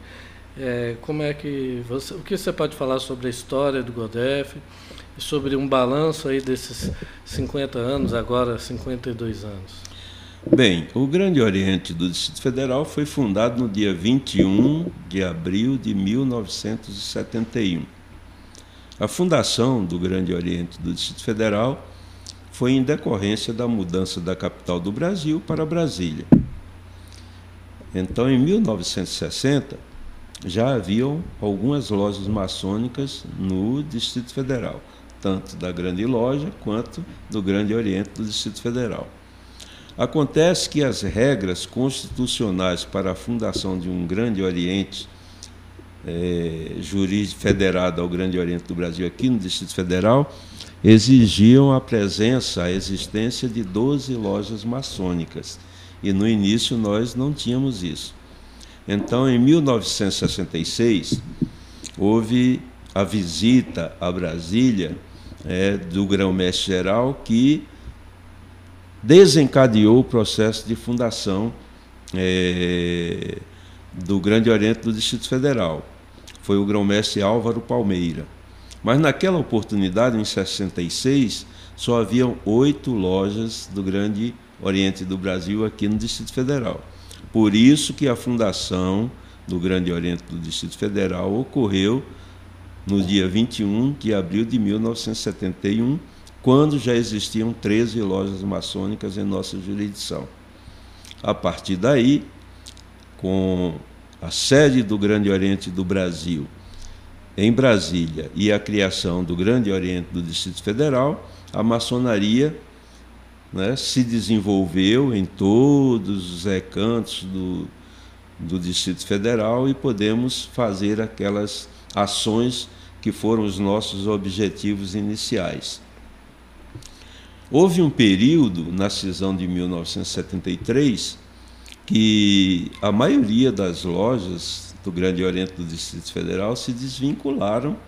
É, como é que você, o que você pode falar sobre a história do GODEF e sobre um balanço aí desses 50 anos, agora 52 anos? Bem, o Grande Oriente do Distrito Federal foi fundado no dia 21 de abril de 1971 a fundação do Grande Oriente do Distrito Federal foi em decorrência da mudança da capital do Brasil para Brasília. Então, em 1960, já haviam algumas lojas maçônicas no Distrito Federal, tanto da Grande Loja quanto do Grande Oriente do Distrito Federal. Acontece que as regras constitucionais para a fundação de um Grande Oriente é, jurídico federado ao Grande Oriente do Brasil, aqui no Distrito Federal, exigiam a presença, a existência de 12 lojas maçônicas. E no início nós não tínhamos isso. Então, em 1966, houve a visita a Brasília é, do grão-mestre-geral que desencadeou o processo de fundação é, do Grande Oriente do Distrito Federal. Foi o grão-mestre Álvaro Palmeira. Mas naquela oportunidade, em 66, só haviam oito lojas do Grande Oriente do Brasil aqui no Distrito Federal. Por isso que a fundação do Grande Oriente do Distrito Federal ocorreu no dia 21 de abril de 1971, quando já existiam 13 lojas maçônicas em nossa jurisdição. A partir daí, com a sede do Grande Oriente do Brasil em Brasília e a criação do Grande Oriente do Distrito Federal, a maçonaria né, se desenvolveu em todos os recantos do, do Distrito Federal e podemos fazer aquelas ações que foram os nossos objetivos iniciais. Houve um período, na cisão de 1973, que a maioria das lojas do Grande Oriente do Distrito Federal se desvincularam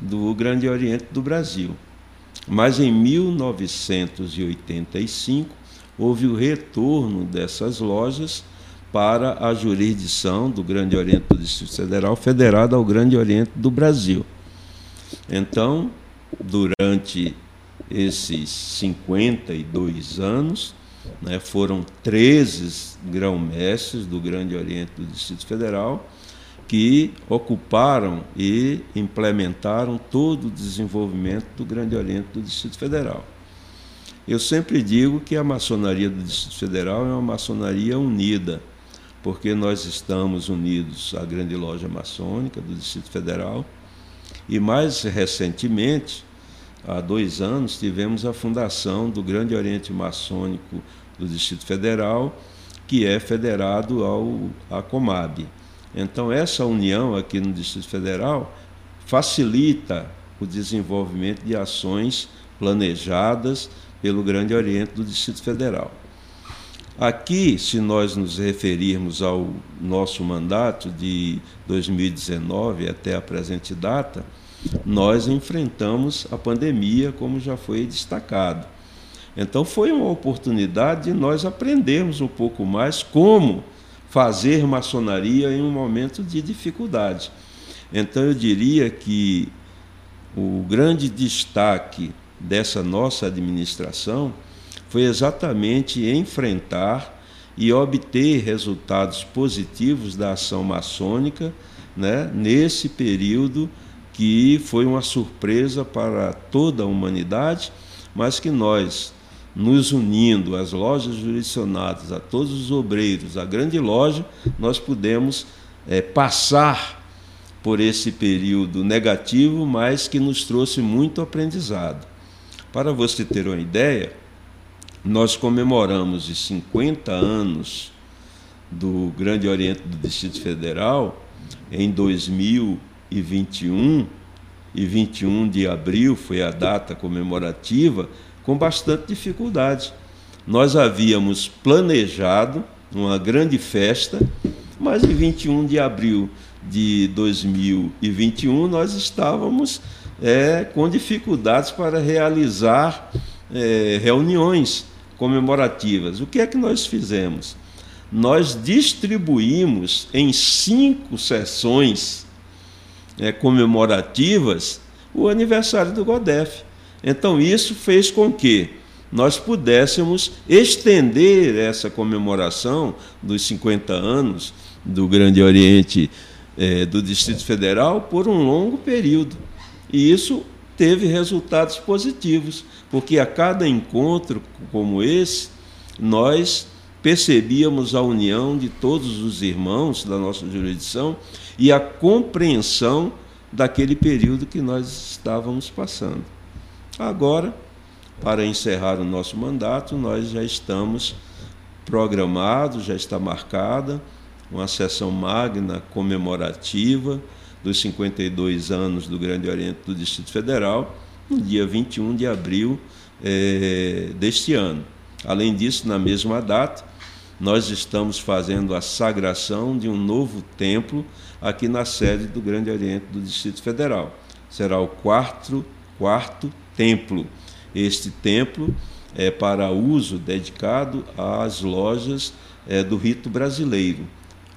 do Grande Oriente do Brasil. Mas em 1985 houve o retorno dessas lojas para a jurisdição do Grande Oriente do Distrito Federal, federada ao Grande Oriente do Brasil. Então, durante esses 52 anos, né, foram 13 grão-mestres do Grande Oriente do Distrito Federal que ocuparam e implementaram todo o desenvolvimento do Grande Oriente do Distrito Federal. Eu sempre digo que a maçonaria do Distrito Federal é uma maçonaria unida, porque nós estamos unidos à grande loja maçônica do Distrito Federal e mais recentemente há dois anos, tivemos a fundação do Grande Oriente Maçônico do Distrito Federal, que é federado ao à Comab. Então, essa união aqui no Distrito Federal facilita o desenvolvimento de ações planejadas pelo Grande Oriente do Distrito Federal. Aqui, se nós nos referirmos ao nosso mandato de 2019 até a presente data, nós enfrentamos a pandemia, como já foi destacado. Então foi uma oportunidade de nós aprendermos um pouco mais como fazer maçonaria em um momento de dificuldade. Então eu diria que o grande destaque dessa nossa administração foi exatamente enfrentar e obter resultados positivos da ação maçônica né, nesse período que foi uma surpresa para toda a humanidade, mas que nós, nos unindo às lojas jurisdicionadas, a todos os obreiros, a grande loja, nós pudemos é, passar por esse período negativo, mas que nos trouxe muito aprendizado. Para você ter uma ideia, nós comemoramos os 50 anos do Grande Oriente do Distrito Federal em 2021 e 21 de abril foi a data comemorativa com bastante dificuldade. Nós havíamos planejado uma grande festa, mas em 21 de abril de 2021 nós estávamos é, com dificuldades para realizar é, reuniões comemorativas. O que é que nós fizemos? Nós distribuímos em cinco sessões é, comemorativas o aniversário do GODEF. Então, isso fez com que nós pudéssemos estender essa comemoração dos 50 anos do Grande Oriente é, do Distrito Federal por um longo período. E isso teve resultados positivos, porque a cada encontro como esse, nós percebíamos a união de todos os irmãos da nossa jurisdição e a compreensão daquele período que nós estávamos passando. Agora, para encerrar o nosso mandato, nós já estamos programados, já está marcada uma sessão magna comemorativa dos 52 anos do Grande Oriente do Distrito Federal, no dia 21 de abril é, deste ano. Além disso, na mesma data, nós estamos fazendo a sagração de um novo templo aqui na sede do Grande Oriente do Distrito Federal. Será o quarto, quarto templo. Este templo é para uso dedicado às lojas é, do rito brasileiro.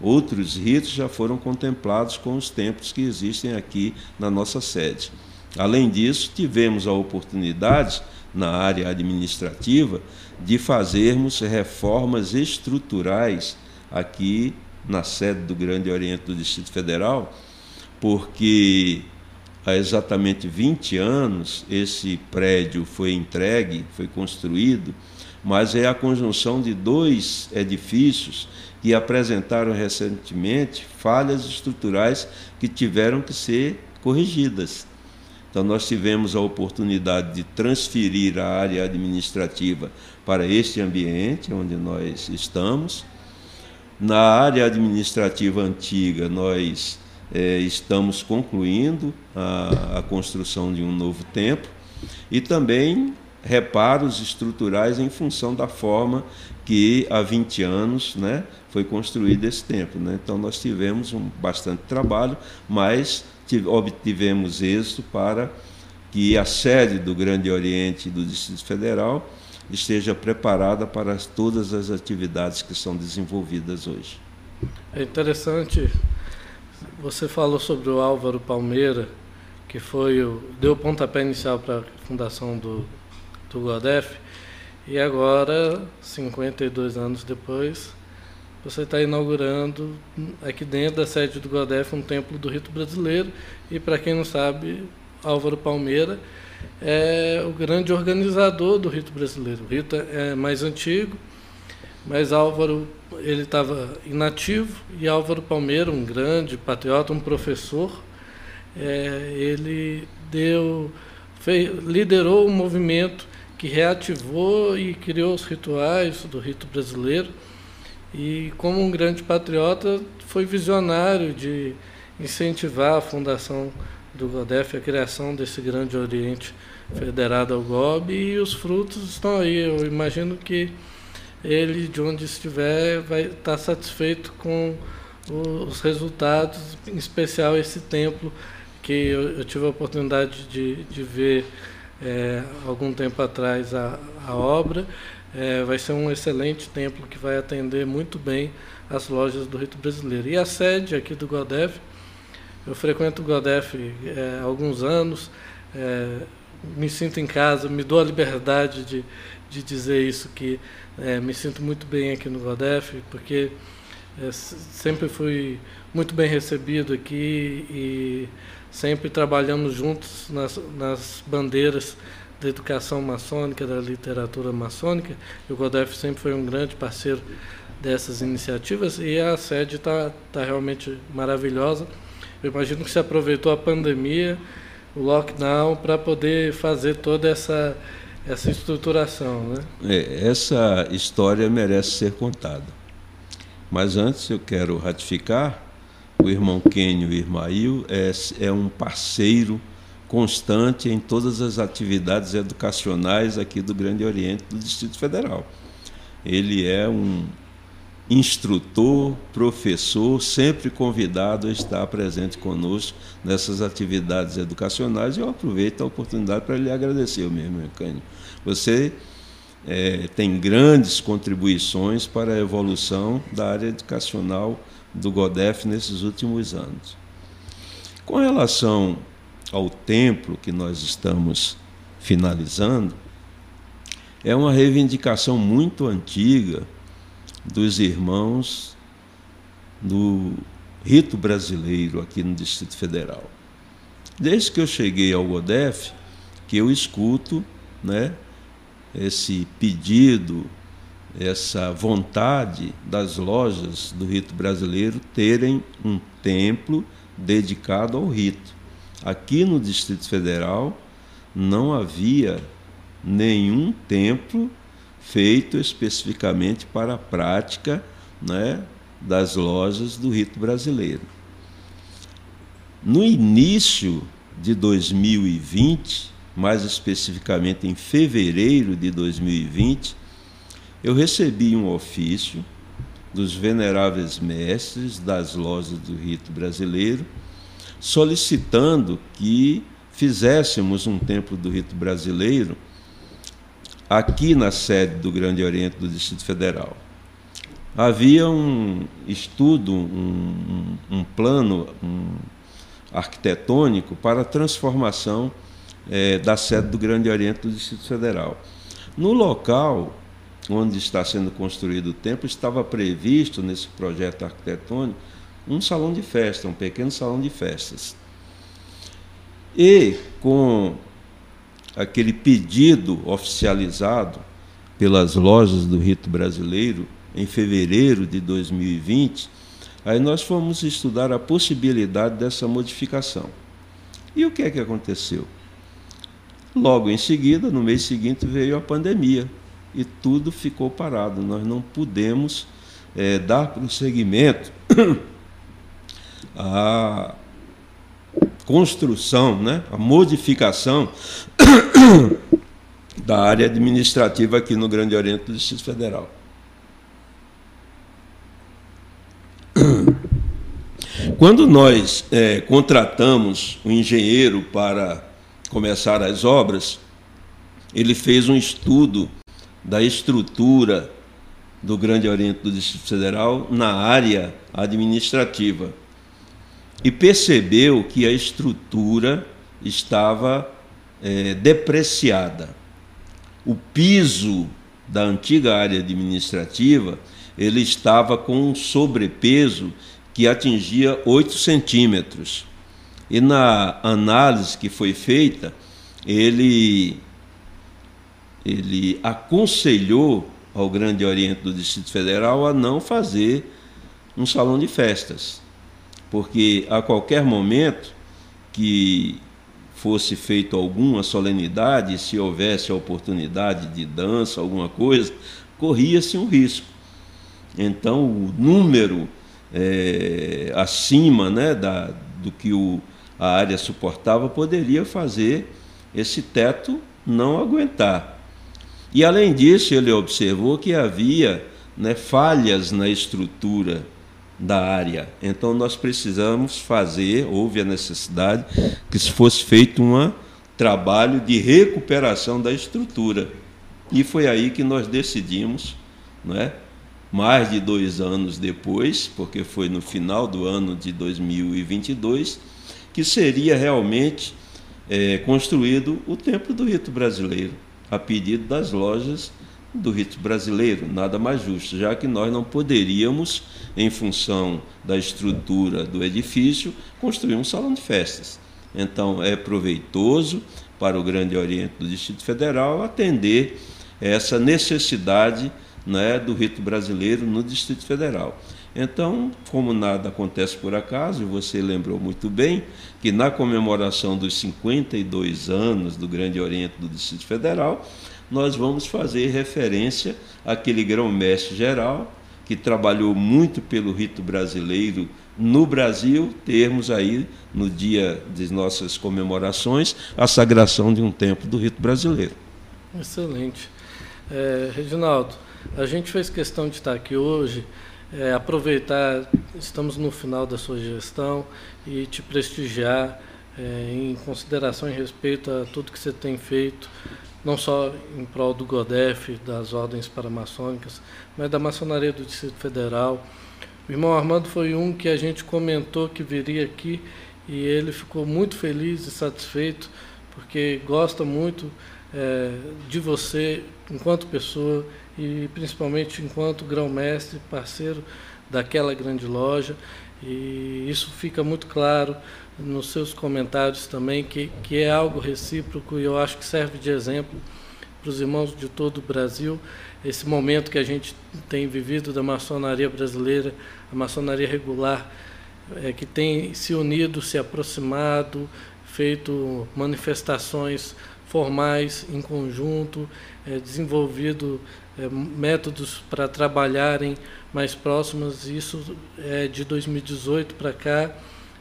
Outros ritos já foram contemplados com os templos que existem aqui na nossa sede. Além disso, tivemos a oportunidade, na área administrativa, de fazermos reformas estruturais aqui na sede do Grande Oriente do Distrito Federal, porque há exatamente 20 anos esse prédio foi entregue, foi construído, mas é a conjunção de dois edifícios que apresentaram recentemente falhas estruturais que tiveram que ser corrigidas. Então, nós tivemos a oportunidade de transferir a área administrativa para este ambiente onde nós estamos. Na área administrativa antiga, nós é, estamos concluindo a, a construção de um novo templo e também reparos estruturais em função da forma que há 20 anos né, foi construído esse templo. Né? Então, nós tivemos um bastante trabalho, mas obtivemos êxito para que a sede do Grande Oriente do Distrito Federal esteja preparada para todas as atividades que são desenvolvidas hoje. É interessante, você falou sobre o Álvaro Palmeira, que foi o, deu o pontapé inicial para a fundação do, do GODEF, e agora, 52 anos depois, você está inaugurando aqui dentro da sede do GODEF um templo do rito brasileiro, e para quem não sabe, Álvaro Palmeira é o grande organizador do rito brasileiro. O rito é mais antigo, mas Álvaro ele estava inativo e Álvaro Palmeira, um grande patriota, um professor, é, ele deu, fez, liderou um movimento que reativou e criou os rituais do rito brasileiro e como um grande patriota foi visionário de incentivar a fundação do GODEF, a criação desse grande Oriente federado ao GOB e os frutos estão aí. Eu imagino que ele, de onde estiver, vai estar satisfeito com os resultados, em especial esse templo que eu, eu tive a oportunidade de, de ver é, algum tempo atrás a, a obra. É, vai ser um excelente templo que vai atender muito bem as lojas do rito brasileiro. E a sede aqui do GODEF, eu frequento o GODEF é, há alguns anos, é, me sinto em casa, me dou a liberdade de, de dizer isso, que é, me sinto muito bem aqui no Godef, porque é, sempre fui muito bem recebido aqui e sempre trabalhamos juntos nas, nas bandeiras da educação maçônica, da literatura maçônica. E o Godef sempre foi um grande parceiro dessas iniciativas e a sede está tá realmente maravilhosa. Eu imagino que se aproveitou a pandemia, o lockdown, para poder fazer toda essa, essa estruturação. Né? É, essa história merece ser contada. Mas antes eu quero ratificar, o irmão Quênio Irmail é, é um parceiro constante em todas as atividades educacionais aqui do Grande Oriente do Distrito Federal. Ele é um instrutor, professor, sempre convidado a estar presente conosco nessas atividades educacionais. E eu aproveito a oportunidade para lhe agradecer, meu irmão Cânio. Você é, tem grandes contribuições para a evolução da área educacional do GODEF nesses últimos anos. Com relação ao templo que nós estamos finalizando, é uma reivindicação muito antiga dos irmãos do rito brasileiro aqui no Distrito Federal. Desde que eu cheguei ao GODEF, que eu escuto né, esse pedido, essa vontade das lojas do rito brasileiro terem um templo dedicado ao rito. Aqui no Distrito Federal não havia nenhum templo feito especificamente para a prática né, das lojas do rito brasileiro. No início de 2020, mais especificamente em fevereiro de 2020, eu recebi um ofício dos veneráveis mestres das lojas do rito brasileiro, solicitando que fizéssemos um templo do rito brasileiro aqui na sede do Grande Oriente do Distrito Federal. Havia um estudo, um, um plano um arquitetônico para a transformação é, da sede do Grande Oriente do Distrito Federal. No local onde está sendo construído o templo, estava previsto nesse projeto arquitetônico um salão de festa, um pequeno salão de festas. E com aquele pedido oficializado pelas lojas do rito brasileiro em fevereiro de 2020, aí nós fomos estudar a possibilidade dessa modificação. E o que é que aconteceu? Logo em seguida, no mês seguinte, veio a pandemia e tudo ficou parado. Nós não pudemos é, dar prosseguimento à construção, né, a modificação da área administrativa aqui no Grande Oriente do Distrito Federal. Quando nós é, contratamos um engenheiro para começar as obras, ele fez um estudo da estrutura do Grande Oriente do Distrito Federal na área administrativa e percebeu que a estrutura estava é, depreciada. O piso da antiga área administrativa ele estava com um sobrepeso que atingia 8 centímetros. E na análise que foi feita, ele, ele aconselhou ao Grande Oriente do Distrito Federal a não fazer um salão de festas, porque a qualquer momento que fosse feito alguma solenidade, se houvesse a oportunidade de dança, alguma coisa, corria-se um risco. Então, o número é, acima né, da, do que o, a área suportava poderia fazer esse teto não aguentar. E, além disso, ele observou que havia né, falhas na estrutura da área. Então nós precisamos fazer, houve a necessidade que se fosse feito um trabalho de recuperação da estrutura. E foi aí que nós decidimos, não é? mais de dois anos depois, porque foi no final do ano de 2022, que seria realmente é, construído o Templo do Rito Brasileiro, a pedido das lojas do rito brasileiro, nada mais justo, já que nós não poderíamos, em função da estrutura do edifício, construir um salão de festas. Então, é proveitoso para o Grande Oriente do Distrito Federal atender essa necessidade né, do rito brasileiro no Distrito Federal. Então, como nada acontece por acaso, você lembrou muito bem que na comemoração dos 52 anos do Grande Oriente do Distrito Federal, nós vamos fazer referência àquele grão-mestre geral que trabalhou muito pelo rito brasileiro no Brasil, termos aí, no dia de nossas comemorações, a sagração de um templo do rito brasileiro. Excelente. É, Reginaldo, a gente fez questão de estar aqui hoje é, aproveitar, estamos no final da sua gestão e te prestigiar é, em consideração e respeito a tudo que você tem feito, não só em prol do GODEF, das ordens paramaçônicas, mas da maçonaria do Distrito Federal. O irmão Armando foi um que a gente comentou que viria aqui e ele ficou muito feliz e satisfeito porque gosta muito é, de você enquanto pessoa e principalmente enquanto grão-mestre, parceiro daquela grande loja. E isso fica muito claro nos seus comentários também, que, que é algo recíproco e eu acho que serve de exemplo para os irmãos de todo o Brasil. Esse momento que a gente tem vivido da maçonaria brasileira, a maçonaria regular, é, que tem se unido, se aproximado, feito manifestações formais em conjunto, é, desenvolvido é, métodos para trabalharem mais próximos. Isso é de 2018 para cá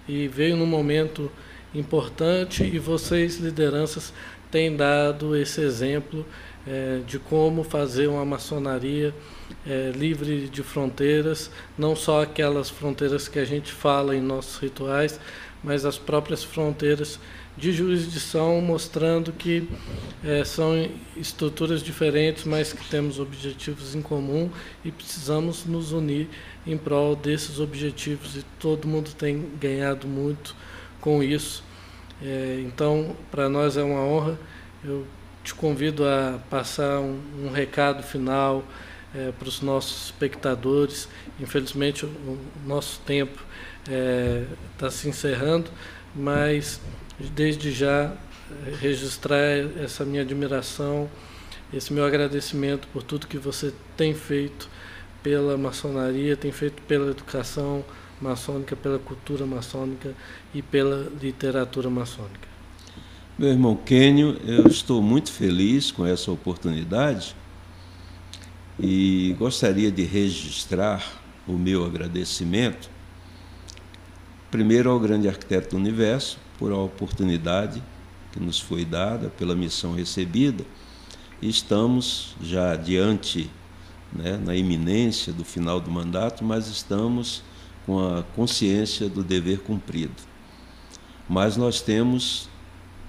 e veio num momento importante e vocês, lideranças, têm dado esse exemplo é, de como fazer uma maçonaria é, livre de fronteiras, não só aquelas fronteiras que a gente fala em nossos rituais, mas as próprias fronteiras de jurisdição, mostrando que é, são estruturas diferentes, mas que temos objetivos em comum e precisamos nos unir em prol desses objetivos e todo mundo tem ganhado muito com isso. É, então, para nós é uma honra. Eu te convido a passar um, um recado final é, para os nossos espectadores. Infelizmente, o, o nosso tempo está se encerrando, mas desde já registrar essa minha admiração, esse meu agradecimento por tudo que você tem feito pela maçonaria, tem feito pela educação maçônica, pela cultura maçônica e pela literatura maçônica. Meu irmão Quênio, eu estou muito feliz com essa oportunidade e gostaria de registrar o meu agradecimento, primeiro ao grande arquiteto do universo, por a oportunidade que nos foi dada, pela missão recebida, estamos já diante, né, na iminência do final do mandato, mas estamos com a consciência do dever cumprido. Mas nós temos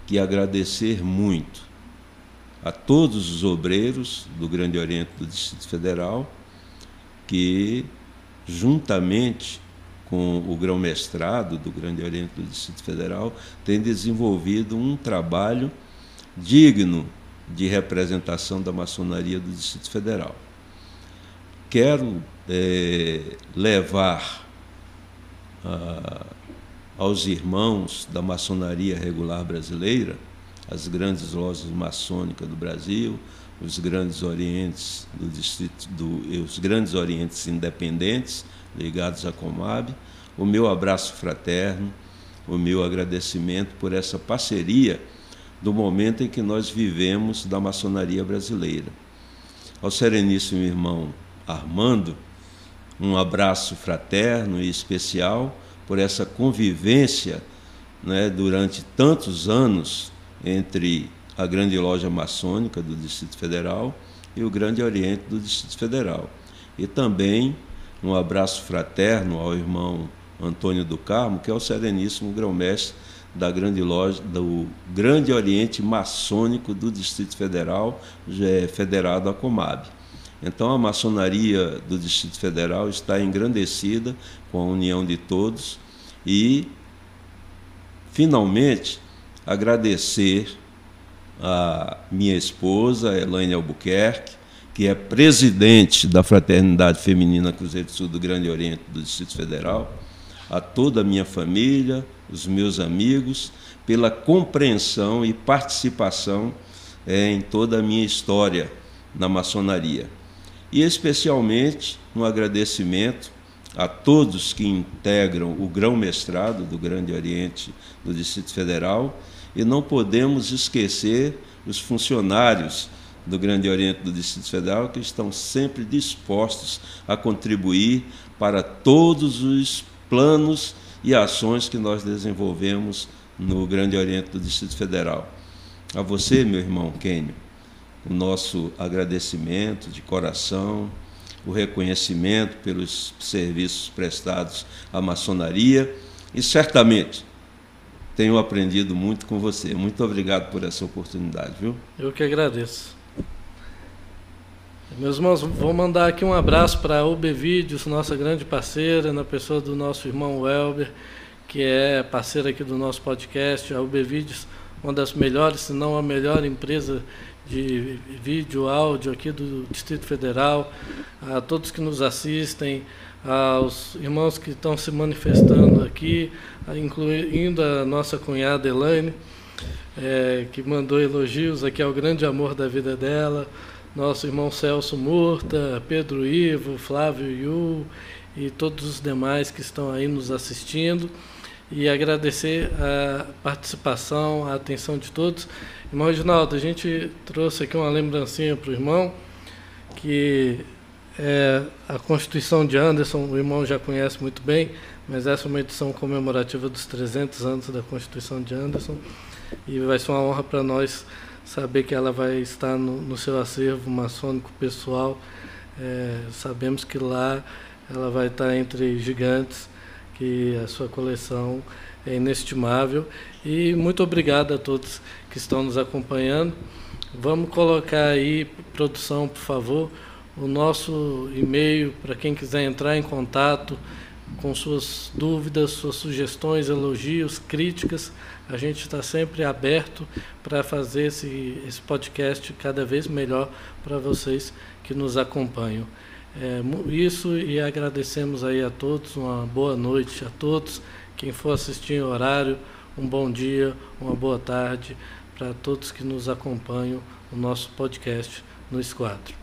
que agradecer muito a todos os obreiros do Grande Oriente do Distrito Federal que, juntamente com o grão-mestrado do Grande Oriente do Distrito Federal, tem desenvolvido um trabalho digno de representação da maçonaria do Distrito Federal. Quero é, levar a, aos irmãos da maçonaria regular brasileira, as grandes lojas maçônicas do Brasil, os grandes orientes do distrito do, os grandes orientes independentes ligados à Comab, o meu abraço fraterno, o meu agradecimento por essa parceria do momento em que nós vivemos da maçonaria brasileira. Ao sereníssimo irmão Armando, um abraço fraterno e especial por essa convivência né, durante tantos anos entre a grande loja maçônica do Distrito Federal e o Grande Oriente do Distrito Federal. E também um abraço fraterno ao irmão Antônio do Carmo, que é o sereníssimo grão-mestre da grande loja do Grande Oriente Maçônico do Distrito Federal, é federado à Comab. Então a maçonaria do Distrito Federal está engrandecida com a união de todos e finalmente agradecer a minha esposa, Elaine Albuquerque, que é presidente da Fraternidade Feminina Cruzeiro do Sul do Grande Oriente do Distrito Federal, a toda a minha família, os meus amigos, pela compreensão e participação é, em toda a minha história na maçonaria. E especialmente um agradecimento a todos que integram o grão-mestrado do Grande Oriente do Distrito Federal e não podemos esquecer os funcionários do Grande Oriente do Distrito Federal que estão sempre dispostos a contribuir para todos os planos e ações que nós desenvolvemos no Grande Oriente do Distrito Federal. A você, meu irmão Quênio, o nosso agradecimento de coração, o reconhecimento pelos serviços prestados à maçonaria e certamente tenho aprendido muito com você. Muito obrigado por essa oportunidade, viu? Eu que agradeço. Meus irmãos, vou mandar aqui um abraço para a UB Vídeos, nossa grande parceira, na pessoa do nosso irmão Welber, que é parceira aqui do nosso podcast. A UB Vídeos, uma das melhores, se não a melhor empresa de vídeo, áudio aqui do Distrito Federal, a todos que nos assistem, aos irmãos que estão se manifestando aqui, incluindo a nossa cunhada Elaine, é, que mandou elogios aqui ao grande amor da vida dela, nosso irmão Celso Murta, Pedro Ivo, Flávio Yu e todos os demais que estão aí nos assistindo e agradecer a participação, a atenção de todos. Irmão Reginaldo, a gente trouxe aqui uma lembrancinha para o irmão, que é a Constituição de Anderson, o irmão já conhece muito bem, mas essa é uma edição comemorativa dos 300 anos da Constituição de Anderson, e vai ser uma honra para nós saber que ela vai estar no, no seu acervo maçônico pessoal. É, sabemos que lá ela vai estar entre gigantes, que a sua coleção é inestimável. E muito obrigado a todos que estão nos acompanhando. Vamos colocar aí, produção, por favor, o nosso e-mail para quem quiser entrar em contato com suas dúvidas, suas sugestões, elogios, críticas. A gente está sempre aberto para fazer esse, esse podcast cada vez melhor para vocês que nos acompanham. É, isso e agradecemos aí a todos, uma boa noite a todos. Quem for assistir em horário, um bom dia, uma boa tarde para todos que nos acompanham no nosso podcast no Esquadro.